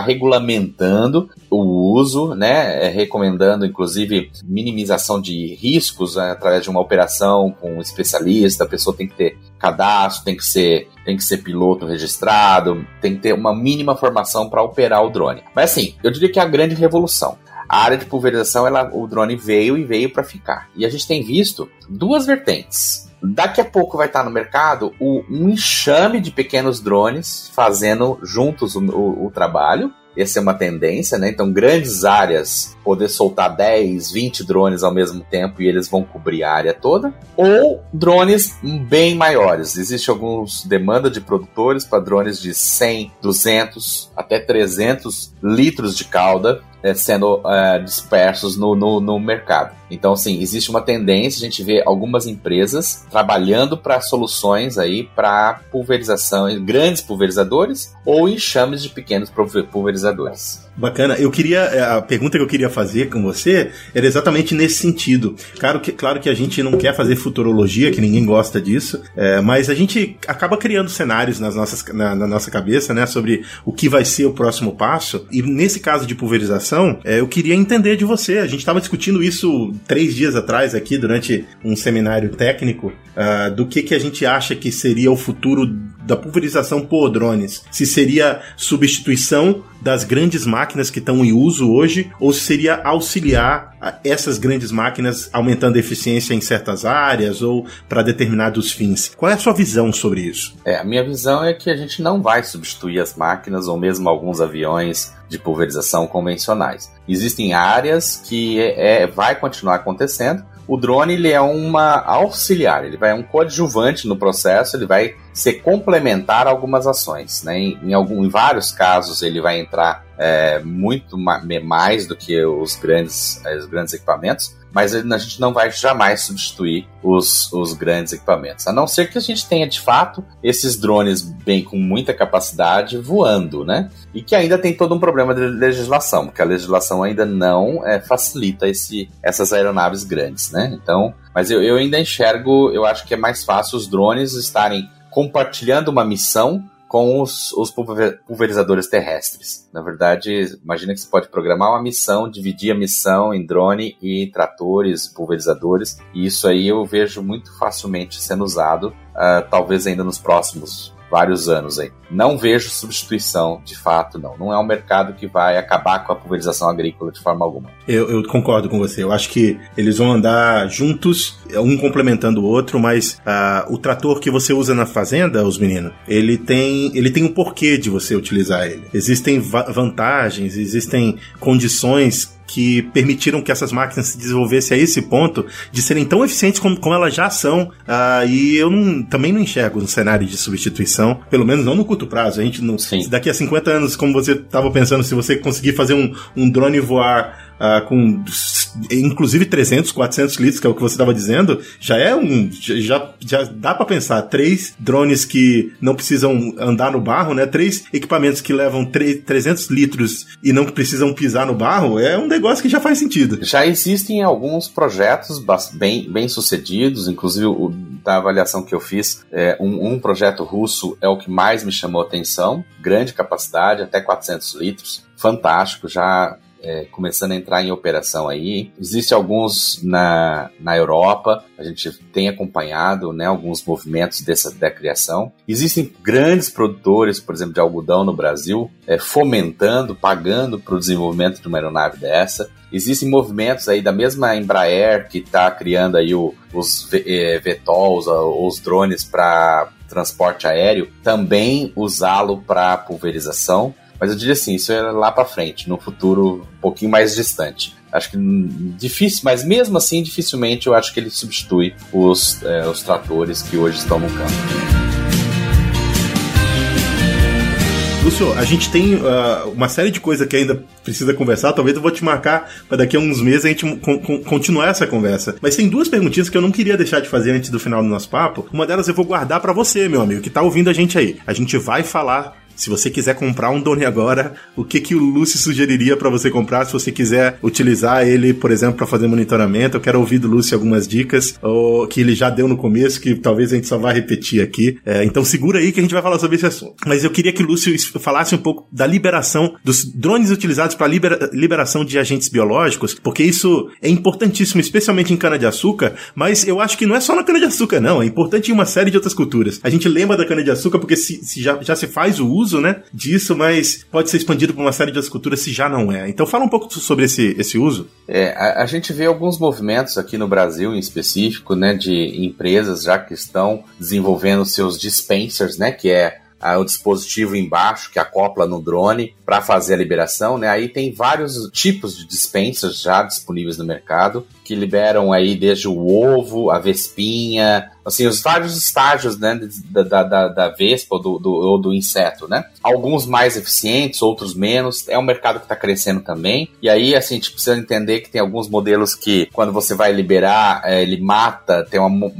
regulamentando o uso, né? É, recomendando, inclusive, minimização de riscos né, através de uma operação com um especialista, a pessoa tem que ter cadastro, tem que ser, tem que ser piloto registrado, tem que ter uma mínima formação para operar o drone. Mas assim, eu diria que é a grande revolução. A área de pulverização, ela, o drone veio e veio para ficar. E a gente tem visto duas vertentes. Daqui a pouco vai estar no mercado o, um enxame de pequenos drones fazendo juntos o, o, o trabalho. Essa é uma tendência, né? Então, grandes áreas, poder soltar 10, 20 drones ao mesmo tempo e eles vão cobrir a área toda. Ou drones bem maiores. Existe alguns demanda de produtores para drones de 100, 200, até 300 litros de cauda é, sendo é, dispersos no, no, no, mercado. Então, assim, existe uma tendência, a gente vê algumas empresas trabalhando para soluções aí para pulverização, grandes pulverizadores ou enxames de pequenos pulverizadores. Bacana. Eu queria. É, a pergunta que eu queria fazer com você era exatamente nesse sentido. Claro que, claro que a gente não quer fazer futurologia, que ninguém gosta disso, é, mas a gente acaba criando cenários nas nossas, na, na, nossa cabeça, né, sobre o que vai ser o próximo passo. E nesse caso de pulverização, é, eu queria entender de você. A gente estava discutindo isso três dias atrás aqui, durante um seminário técnico, uh, do que, que a gente acha que seria o futuro da pulverização por drones. Se seria substituição das grandes máquinas que estão em uso hoje, ou se seria auxiliar essas grandes máquinas aumentando a eficiência em certas áreas ou para determinados fins. Qual é a sua visão sobre isso? É, a minha visão é que a gente não vai substituir as máquinas ou mesmo alguns aviões de pulverização convencionais. Existem áreas que é, é vai continuar acontecendo, o drone ele é uma auxiliar, ele vai é um coadjuvante no processo, ele vai ser complementar a algumas ações. Né? Em, em, algum, em vários casos ele vai entrar é, muito ma mais do que os grandes, os grandes equipamentos, mas a gente não vai jamais substituir os, os grandes equipamentos. A não ser que a gente tenha de fato esses drones bem com muita capacidade voando, né? E que ainda tem todo um problema de legislação, porque a legislação ainda não é, facilita esse, essas aeronaves grandes, né? Então, mas eu, eu ainda enxergo, eu acho que é mais fácil os drones estarem compartilhando uma missão com os, os pulverizadores terrestres. Na verdade, imagina que você pode programar uma missão, dividir a missão em drone e tratores, pulverizadores, e isso aí eu vejo muito facilmente sendo usado, uh, talvez ainda nos próximos vários anos aí. Não vejo substituição, de fato, não. Não é um mercado que vai acabar com a pulverização agrícola de forma alguma. Eu, eu concordo com você. Eu acho que eles vão andar juntos, um complementando o outro, mas uh, o trator que você usa na fazenda, os meninos, ele tem, ele tem um porquê de você utilizar ele. Existem va vantagens, existem condições que permitiram que essas máquinas se desenvolvessem a esse ponto de serem tão eficientes como, como elas já são. Uh, e eu não, também não enxergo um cenário de substituição, pelo menos não no curto prazo. A gente não. Sim. Daqui a 50 anos, como você estava pensando, se você conseguir fazer um, um drone voar uh, com inclusive 300, 400 litros, que é o que você estava dizendo, já é um. Já, já dá para pensar. Três drones que não precisam andar no barro, né? Três equipamentos que levam 300 litros e não precisam pisar no barro, é um negócio que já faz sentido. Já existem alguns projetos bem, bem sucedidos, inclusive o, da avaliação que eu fiz, é, um, um projeto russo é o que mais me chamou a atenção, grande capacidade, até 400 litros, fantástico, já é, começando a entrar em operação aí. Existem alguns na, na Europa, a gente tem acompanhado né, alguns movimentos dessa da criação. Existem grandes produtores, por exemplo, de algodão no Brasil, é, fomentando, pagando para o desenvolvimento de uma aeronave dessa. Existem movimentos aí da mesma Embraer que está criando aí o, os é, VTOLs, os drones para transporte aéreo, também usá-lo para pulverização. Mas eu diria assim, isso é lá para frente, no futuro um pouquinho mais distante. Acho que difícil, mas mesmo assim, dificilmente eu acho que ele substitui os, é, os tratores que hoje estão no campo. Lúcio, a gente tem uh, uma série de coisas que ainda precisa conversar. Talvez eu vou te marcar para daqui a uns meses a gente continuar essa conversa. Mas tem duas perguntinhas que eu não queria deixar de fazer antes do final do nosso papo. Uma delas eu vou guardar para você, meu amigo, que tá ouvindo a gente aí. A gente vai falar se você quiser comprar um drone agora, o que, que o Lúcio sugeriria para você comprar? Se você quiser utilizar ele, por exemplo, para fazer monitoramento, eu quero ouvir do Lúcio algumas dicas ou, que ele já deu no começo, que talvez a gente só vá repetir aqui. É, então segura aí que a gente vai falar sobre esse assunto. Mas eu queria que o Lúcio falasse um pouco da liberação dos drones utilizados para libera liberação de agentes biológicos, porque isso é importantíssimo, especialmente em cana-de-açúcar, mas eu acho que não é só na cana-de-açúcar, não. É importante em uma série de outras culturas. A gente lembra da cana-de-açúcar porque se, se já, já se faz o uso uso, né, disso, mas pode ser expandido para uma série de outras culturas se já não é. Então fala um pouco sobre esse, esse uso. É, a, a, gente vê alguns movimentos aqui no Brasil, em específico, né, de empresas já que estão desenvolvendo seus dispensers, né, que é o dispositivo embaixo que acopla no drone para fazer a liberação, né? Aí tem vários tipos de dispensers já disponíveis no mercado que liberam aí desde o ovo, a vespinha, assim, os vários estágios né, da, da, da vespa ou do, do, ou do inseto, né? Alguns mais eficientes, outros menos. É um mercado que está crescendo também. E aí, assim, a gente precisa entender que tem alguns modelos que, quando você vai liberar, é, ele mata, tem uma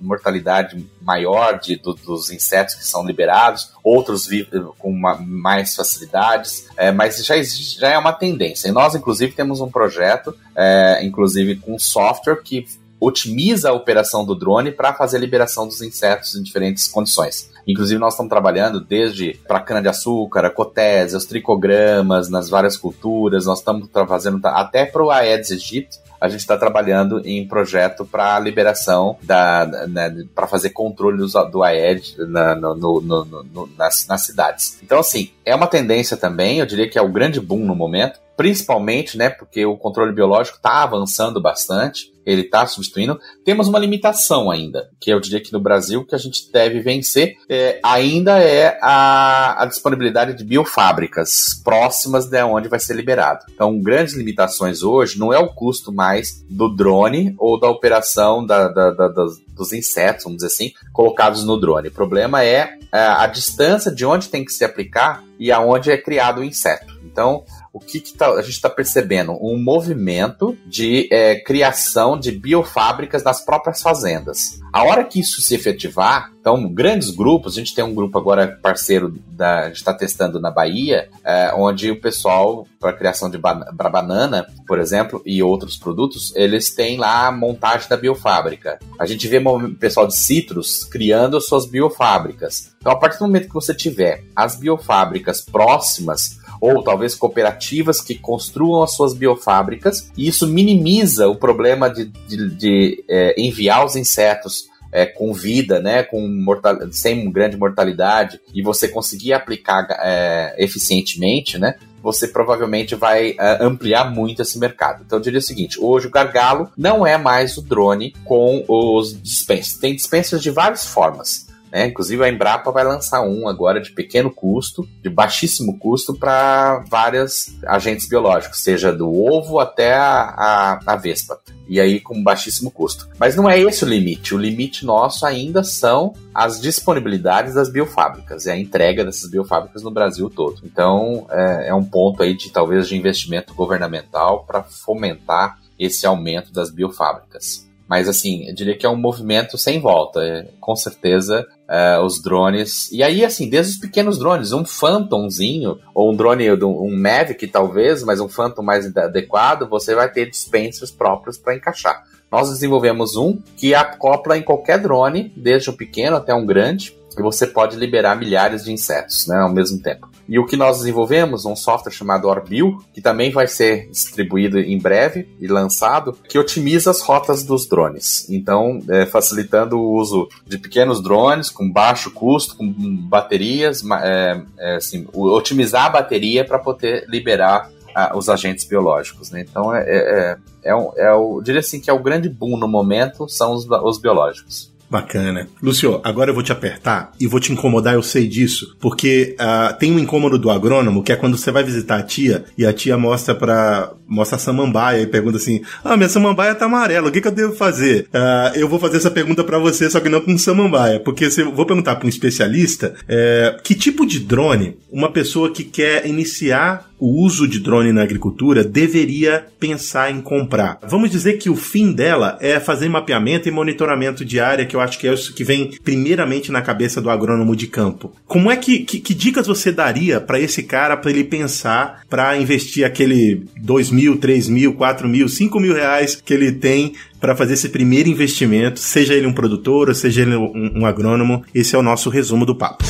mortalidade maior de, do, dos insetos que são liberados, outros vivem com uma, mais facilidades, é, mas já, existe, já é uma tendência. E nós, inclusive, temos um projeto, é, inclusive com software que otimiza a operação do drone para fazer a liberação dos insetos em diferentes condições. Inclusive, nós estamos trabalhando desde para cana-de-açúcar, a cotésia, os tricogramas, nas várias culturas, nós estamos fazendo até para o Aedes aegypti, a gente está trabalhando em projeto para liberação da, né, para fazer controle do, do Aedes na, no, no, no, nas, nas cidades. Então, assim, é uma tendência também, eu diria que é o grande boom no momento, principalmente, né, porque o controle biológico está avançando bastante ele está substituindo. Temos uma limitação ainda, que eu diria que no Brasil que a gente deve vencer, é, ainda é a, a, disponibilidade de biofábricas próximas de onde vai ser liberado. Então, grandes limitações hoje não é o custo mais do drone ou da operação da, da, da, dos insetos, vamos dizer assim, colocados no drone. O problema é a, é, a distância de onde tem que se aplicar e aonde é criado o inseto. Então, o que, que tá, a gente está percebendo? Um movimento de é, criação de biofábricas nas próprias fazendas. A hora que isso se efetivar, então, grandes grupos, a gente tem um grupo agora parceiro, da, a gente está testando na Bahia, é, onde o pessoal, para criação de ba banana, por exemplo, e outros produtos, eles têm lá a montagem da biofábrica. A gente vê o pessoal de citros criando suas biofábricas. Então, a partir do momento que você tiver as biofábricas próximas, ou talvez cooperativas que construam as suas biofábricas, e isso minimiza o problema de, de, de é, enviar os insetos é, com vida, né, com mortal, sem grande mortalidade, e você conseguir aplicar é, eficientemente, né, você provavelmente vai uh, ampliar muito esse mercado. Então eu diria o seguinte: hoje o gargalo não é mais o drone com os dispensers. Tem dispensers de várias formas. Né? Inclusive a Embrapa vai lançar um agora de pequeno custo, de baixíssimo custo para vários agentes biológicos, seja do ovo até a, a, a, vespa. E aí com baixíssimo custo. Mas não é esse o limite. O limite nosso ainda são as disponibilidades das biofábricas e a entrega dessas biofábricas no Brasil todo. Então é, é um ponto aí de talvez de investimento governamental para fomentar esse aumento das biofábricas. Mas assim, eu diria que é um movimento sem volta. É, com certeza, é, os drones. E aí, assim, desde os pequenos drones, um Phantomzinho, ou um drone, um Mavic talvez, mas um Phantom mais adequado, você vai ter dispensers próprios para encaixar. Nós desenvolvemos um que acopla em qualquer drone, desde um pequeno até um grande, e você pode liberar milhares de insetos né, ao mesmo tempo. E o que nós desenvolvemos, um software chamado Orbil, que também vai ser distribuído em breve e lançado, que otimiza as rotas dos drones. Então, é, facilitando o uso de pequenos drones com baixo custo, com baterias, é, é, assim, otimizar a bateria para poder liberar os agentes biológicos. Né? Então, é, é, é, é, o, é o, diria assim que é o grande boom no momento são os, os biológicos. Bacana. Lúcio, agora eu vou te apertar e vou te incomodar, eu sei disso, porque uh, tem um incômodo do agrônomo, que é quando você vai visitar a tia e a tia mostra para mostra a samambaia e pergunta assim: Ah, minha samambaia tá amarela, o que, que eu devo fazer? Uh, eu vou fazer essa pergunta para você, só que não com samambaia, porque se eu vou perguntar para um especialista é, que tipo de drone uma pessoa que quer iniciar o uso de drone na agricultura deveria pensar em comprar. Vamos dizer que o fim dela é fazer mapeamento e monitoramento de área, que eu acho que é isso que vem primeiramente na cabeça do agrônomo de campo. Como é que, que, que dicas você daria para esse cara para ele pensar para investir aquele 2 mil, 3 mil, 4 mil, 5 mil reais que ele tem para fazer esse primeiro investimento, seja ele um produtor ou seja ele um, um agrônomo? Esse é o nosso resumo do papo.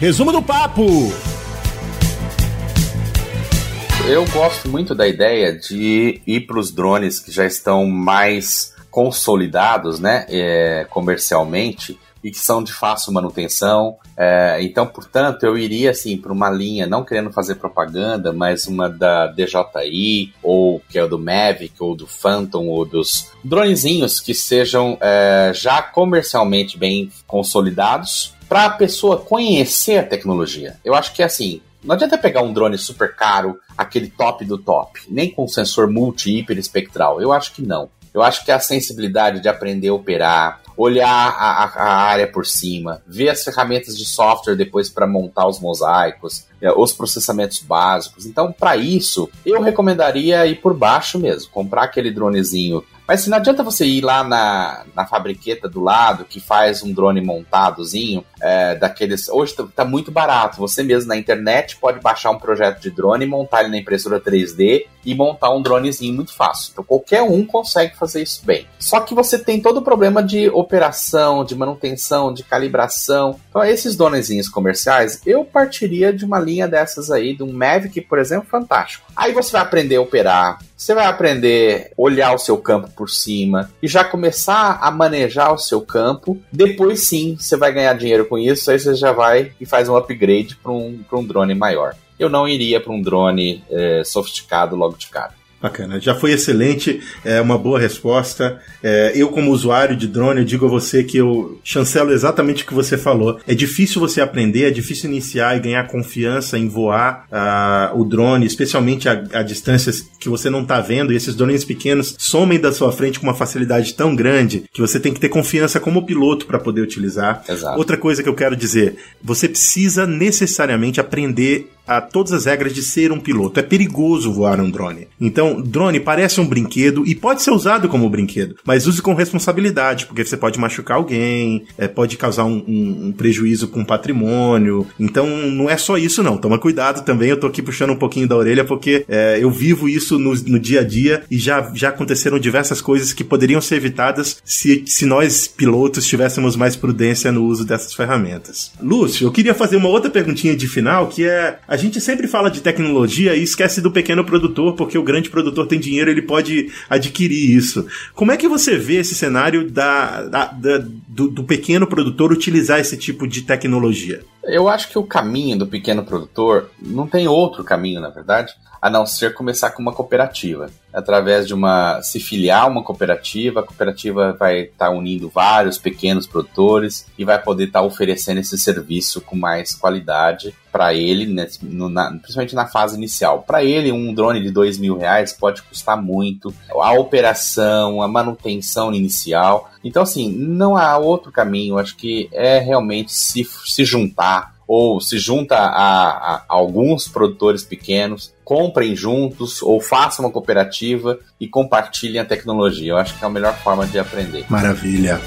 Resumo do papo! Eu gosto muito da ideia de ir para os drones que já estão mais consolidados, né, é, comercialmente e que são de fácil manutenção. É, então, portanto, eu iria assim para uma linha, não querendo fazer propaganda, mas uma da DJI ou que é do Mavic ou do Phantom ou dos dronezinhos que sejam é, já comercialmente bem consolidados para a pessoa conhecer a tecnologia. Eu acho que é assim, não adianta pegar um drone super caro, aquele top do top, nem com sensor multi-hiper espectral. Eu acho que não. Eu acho que a sensibilidade de aprender a operar, olhar a, a, área por cima, ver as ferramentas de software depois para montar os mosaicos, é, os processamentos básicos. Então, para isso, eu recomendaria ir por baixo mesmo, comprar aquele dronezinho mas se não adianta você ir lá na, na fabriqueta do lado que faz um drone montadozinho, é, daqueles. Hoje tá, tá, muito barato. Você mesmo na internet pode baixar um projeto de drone, montar ele na impressora 3D e montar um dronezinho muito fácil. Então qualquer um consegue fazer isso bem. Só que você tem todo o problema de operação, de manutenção, de calibração. Então esses dronezinhos comerciais, eu partiria de uma linha dessas aí, de um Mavic, por exemplo, fantástico. Aí você vai aprender a operar, você vai aprender a olhar o seu campo por cima e já começar a manejar o seu campo. Depois sim, você vai ganhar dinheiro com isso, aí você já vai e faz um upgrade para um, um drone maior. Eu não iria para um drone é, sofisticado logo de cara. Bacana, já foi excelente, é uma boa resposta. É, eu, como usuário de drone, eu digo a você que eu chancelo exatamente o que você falou. É difícil você aprender, é difícil iniciar e ganhar confiança em voar uh, o drone, especialmente a, a, distâncias que você não está vendo. E esses drones pequenos somem da sua frente com uma facilidade tão grande que você tem que ter confiança como piloto para poder utilizar. Exato. Outra coisa que eu quero dizer, você precisa necessariamente aprender a todas as regras de ser um piloto. É perigoso voar um drone. Então, drone parece um brinquedo e pode ser usado como brinquedo, mas use com responsabilidade, porque você pode machucar alguém, é, pode causar um, um, um prejuízo com patrimônio. Então, não é só isso, não. Toma cuidado também. Eu tô aqui puxando um pouquinho da orelha porque é, eu vivo isso no, no, dia a dia e já, já aconteceram diversas coisas que poderiam ser evitadas se, se nós, pilotos, tivéssemos mais prudência no uso dessas ferramentas. Lúcio, eu queria fazer uma outra perguntinha de final que é a A gente sempre fala de tecnologia e esquece do pequeno produtor, porque o grande produtor tem dinheiro, ele pode adquirir isso. Como é que você vê esse cenário da, da, da do, do pequeno produtor utilizar esse tipo de tecnologia? Eu acho que o caminho do pequeno produtor não tem outro caminho, na verdade, a não ser começar com uma cooperativa. Através de uma. se filiar a uma cooperativa, a cooperativa vai estar tá unindo vários pequenos produtores e vai poder estar tá oferecendo esse serviço com mais qualidade para ele, né, no, na, principalmente na fase inicial. Para ele, um drone de dois mil reais pode custar muito. A operação, a manutenção inicial. Então, assim, não há outro caminho. Acho que é realmente se, se juntar ou se junta a, a, alguns produtores pequenos, comprem juntos ou façam uma cooperativa e compartilhem a tecnologia. Eu acho que é a melhor forma de aprender. Maravilha.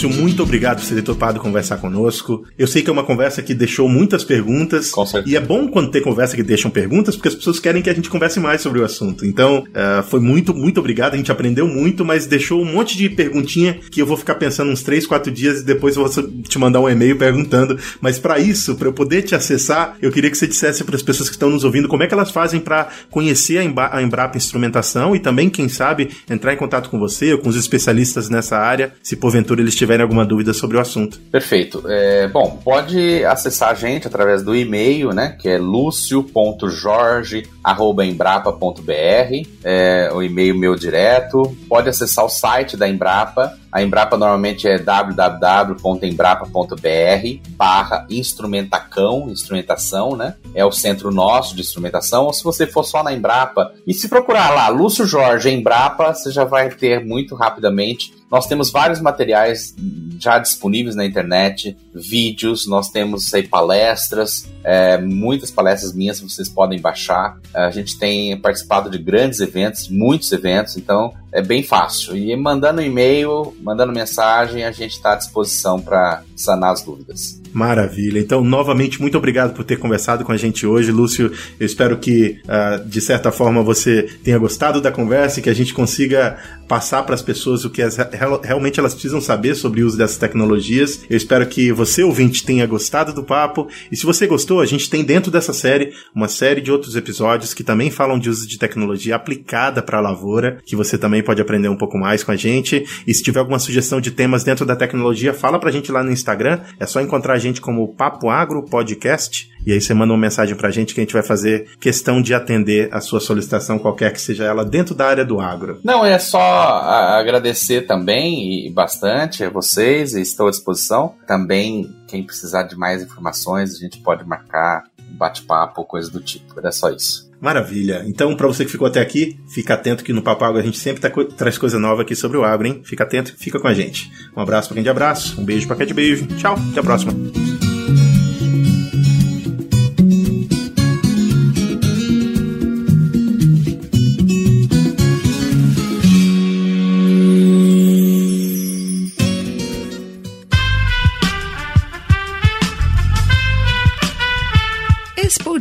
Lúcio, muito obrigado por você ter topado conversar conosco. Eu sei que é uma conversa que deixou muitas perguntas. Com certeza. E é bom quando tem conversa que deixam perguntas, porque as pessoas querem que a gente converse mais sobre o assunto. Então, uh, foi muito, muito obrigado. A gente aprendeu muito, mas deixou um monte de perguntinha que eu vou ficar pensando uns 3, 4 dias e depois eu vou te mandar um e-mail perguntando. Mas para isso, para eu poder te acessar, eu queria que você dissesse para as pessoas que estão nos ouvindo como é que elas fazem para conhecer a, Embra a Embrapa Instrumentação e também, quem sabe, entrar em contato com você ou com os especialistas nessa área, se porventura eles eles tiverem alguma dúvida sobre o assunto. Perfeito. É, bom, pode acessar a gente através do e-mail, né? Que é lucio.jorge.embrapa.br, é o e-mail meu direto. Pode acessar o site da Embrapa. A Embrapa normalmente é www.embrapa.br barra instrumentacão, instrumentação, né? É o centro nosso de instrumentação. Ou se você for só na Embrapa e se procurar lá, Lúcio Jorge Embrapa, você já vai ter muito rapidamente nós temos vários materiais já disponíveis na internet, vídeos, nós temos aí palestras, é, muitas palestras minhas vocês podem baixar. A gente tem participado de grandes eventos, muitos eventos, então é bem fácil. E mandando e-mail, mandando mensagem, a gente está à disposição para sanar as dúvidas. Maravilha. Então, novamente, muito obrigado por ter conversado com a gente hoje, Lúcio. Eu espero que, uh, de certa forma, você tenha gostado da conversa e que a gente consiga passar para as pessoas o que as, realmente elas precisam saber sobre o uso dessas tecnologias. Eu espero que você, ouvinte, tenha gostado do papo. E se você gostou, a gente tem dentro dessa série uma série de outros episódios que também falam de uso de tecnologia aplicada para a lavoura, que você também pode aprender um pouco mais com a gente. E se tiver alguma sugestão de temas dentro da tecnologia, fala para a gente lá no Instagram. É só encontrar a gente como Papo Agro Podcast. E aí você manda uma mensagem pra gente que a gente vai fazer questão de atender a sua solicitação, qualquer que seja ela, dentro da área do agro. Não, é só agradecer também e bastante a vocês estou à disposição. Também, quem precisar de mais informações, a gente pode marcar bate-papo coisa do tipo. Era só isso. Maravilha. Então, para você que ficou até aqui, fica atento que no Papo Agro a gente sempre tá, traz coisa nova aqui sobre o agro, hein? Fica atento, fica com a gente. Um abraço para quem de abraço, um beijo para quem de beijo. Tchau, até a próxima.